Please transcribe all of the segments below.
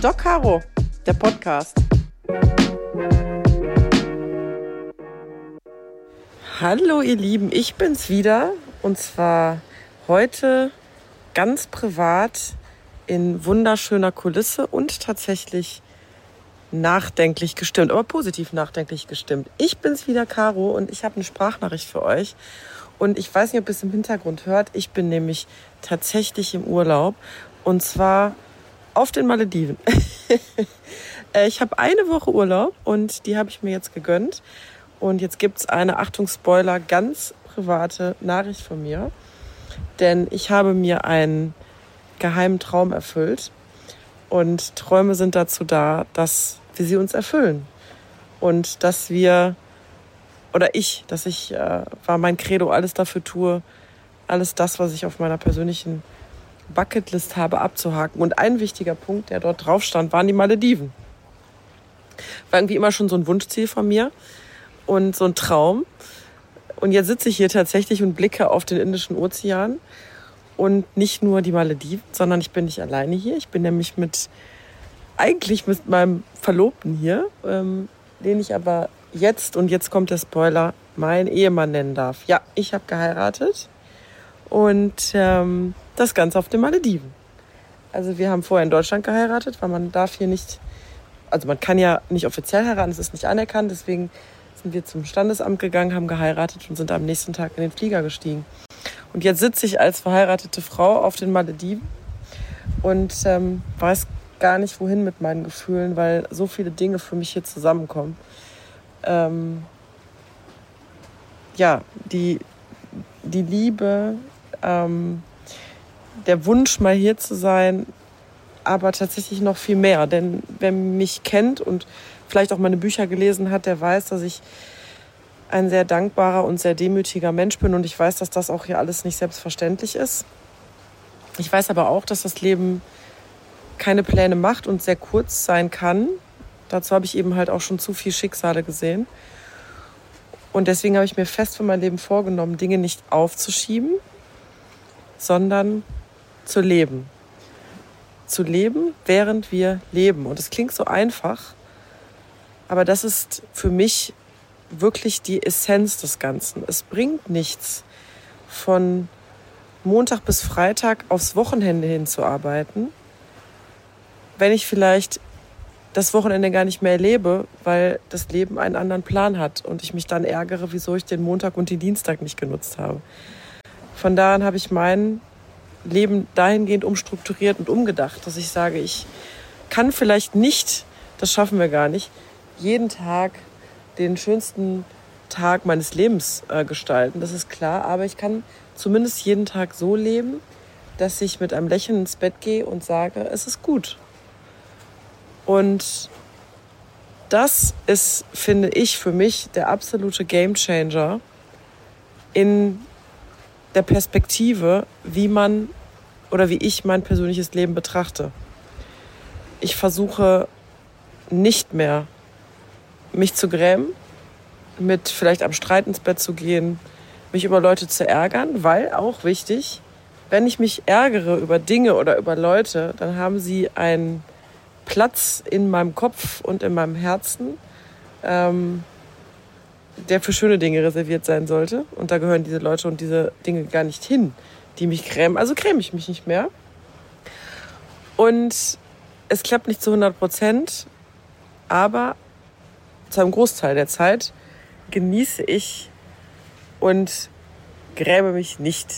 Doc Caro, der Podcast. Hallo ihr Lieben, ich bin's wieder und zwar heute ganz privat in wunderschöner Kulisse und tatsächlich nachdenklich gestimmt, aber positiv nachdenklich gestimmt. Ich bin's wieder, Caro, und ich habe eine Sprachnachricht für euch. Und ich weiß nicht, ob ihr es im Hintergrund hört. Ich bin nämlich tatsächlich im Urlaub und zwar auf den Malediven. Äh, ich habe eine Woche Urlaub und die habe ich mir jetzt gegönnt. Und jetzt gibt es eine, Achtung, Spoiler, ganz private Nachricht von mir. Denn ich habe mir einen geheimen Traum erfüllt. Und Träume sind dazu da, dass wir sie uns erfüllen. Und dass wir, oder ich, dass ich, äh, war mein Credo, alles dafür tue, alles das, was ich auf meiner persönlichen Bucketlist habe abzuhaken. Und ein wichtiger Punkt, der dort drauf stand, waren die Malediven. War irgendwie immer schon so ein Wunschziel von mir und so ein Traum. Und jetzt sitze ich hier tatsächlich und blicke auf den Indischen Ozean. Und nicht nur die Malediven, sondern ich bin nicht alleine hier. Ich bin nämlich mit, eigentlich mit meinem Verlobten hier, ähm, den ich aber jetzt, und jetzt kommt der Spoiler, mein Ehemann nennen darf. Ja, ich habe geheiratet und ähm, das Ganze auf den Malediven. Also wir haben vorher in Deutschland geheiratet, weil man darf hier nicht, also man kann ja nicht offiziell heiraten, es ist nicht anerkannt, deswegen sind wir zum Standesamt gegangen, haben geheiratet und sind am nächsten Tag in den Flieger gestiegen. Und jetzt sitze ich als verheiratete Frau auf den Malediven und ähm, weiß gar nicht, wohin mit meinen Gefühlen, weil so viele Dinge für mich hier zusammenkommen. Ähm, ja, die, die Liebe, ähm, der Wunsch, mal hier zu sein, aber tatsächlich noch viel mehr. Denn wer mich kennt und vielleicht auch meine Bücher gelesen hat, der weiß, dass ich ein sehr dankbarer und sehr demütiger Mensch bin und ich weiß, dass das auch hier alles nicht selbstverständlich ist. Ich weiß aber auch, dass das Leben keine Pläne macht und sehr kurz sein kann. Dazu habe ich eben halt auch schon zu viel Schicksale gesehen. Und deswegen habe ich mir fest für mein Leben vorgenommen, Dinge nicht aufzuschieben, sondern zu leben. Zu leben, während wir leben. Und es klingt so einfach, aber das ist für mich wirklich die Essenz des Ganzen. Es bringt nichts, von Montag bis Freitag aufs Wochenende hinzuarbeiten, wenn ich vielleicht das Wochenende gar nicht mehr erlebe, weil das Leben einen anderen Plan hat und ich mich dann ärgere, wieso ich den Montag und den Dienstag nicht genutzt habe. Von da an habe ich mein Leben dahingehend umstrukturiert und umgedacht, dass ich sage, ich kann vielleicht nicht, das schaffen wir gar nicht, jeden Tag den schönsten Tag meines Lebens äh, gestalten, das ist klar, aber ich kann zumindest jeden Tag so leben, dass ich mit einem Lächeln ins Bett gehe und sage, es ist gut. Und das ist, finde ich, für mich der absolute Gamechanger in der Perspektive, wie man oder wie ich mein persönliches Leben betrachte. Ich versuche nicht mehr mich zu grämen, mit vielleicht am Streit ins Bett zu gehen, mich über Leute zu ärgern, weil auch wichtig, wenn ich mich ärgere über Dinge oder über Leute, dann haben sie einen Platz in meinem Kopf und in meinem Herzen, ähm, der für schöne Dinge reserviert sein sollte. Und da gehören diese Leute und diese Dinge gar nicht hin, die mich grämen. Also gräme ich mich nicht mehr. Und es klappt nicht zu 100 Prozent, aber zu einem Großteil der Zeit genieße ich und gräme mich nicht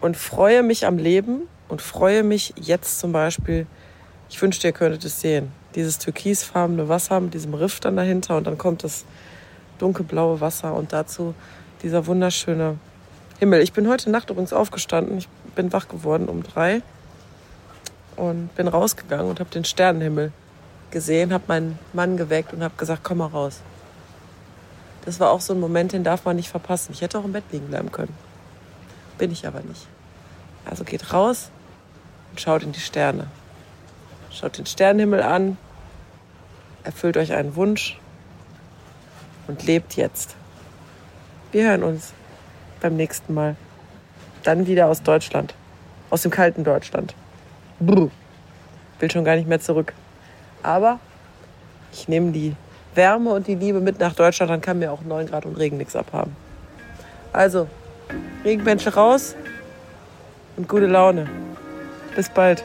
und freue mich am Leben und freue mich jetzt zum Beispiel, ich wünschte, ihr könntet es sehen, dieses türkisfarbene Wasser mit diesem Riff dann dahinter und dann kommt das dunkelblaue Wasser und dazu dieser wunderschöne Himmel. Ich bin heute Nacht übrigens aufgestanden. Ich bin wach geworden um drei und bin rausgegangen und habe den Sternenhimmel gesehen, habe meinen Mann geweckt und habe gesagt, komm mal raus. Das war auch so ein Moment, den darf man nicht verpassen. Ich hätte auch im Bett liegen bleiben können. Bin ich aber nicht. Also geht raus und schaut in die Sterne. Schaut den Sternenhimmel an, erfüllt euch einen Wunsch und lebt jetzt. Wir hören uns beim nächsten Mal. Dann wieder aus Deutschland. Aus dem kalten Deutschland. Brr. Will schon gar nicht mehr zurück. Aber ich nehme die Wärme und die Liebe mit nach Deutschland, dann kann mir auch 9 Grad und Regen nichts abhaben. Also, Regenmenschen raus und gute Laune. Bis bald.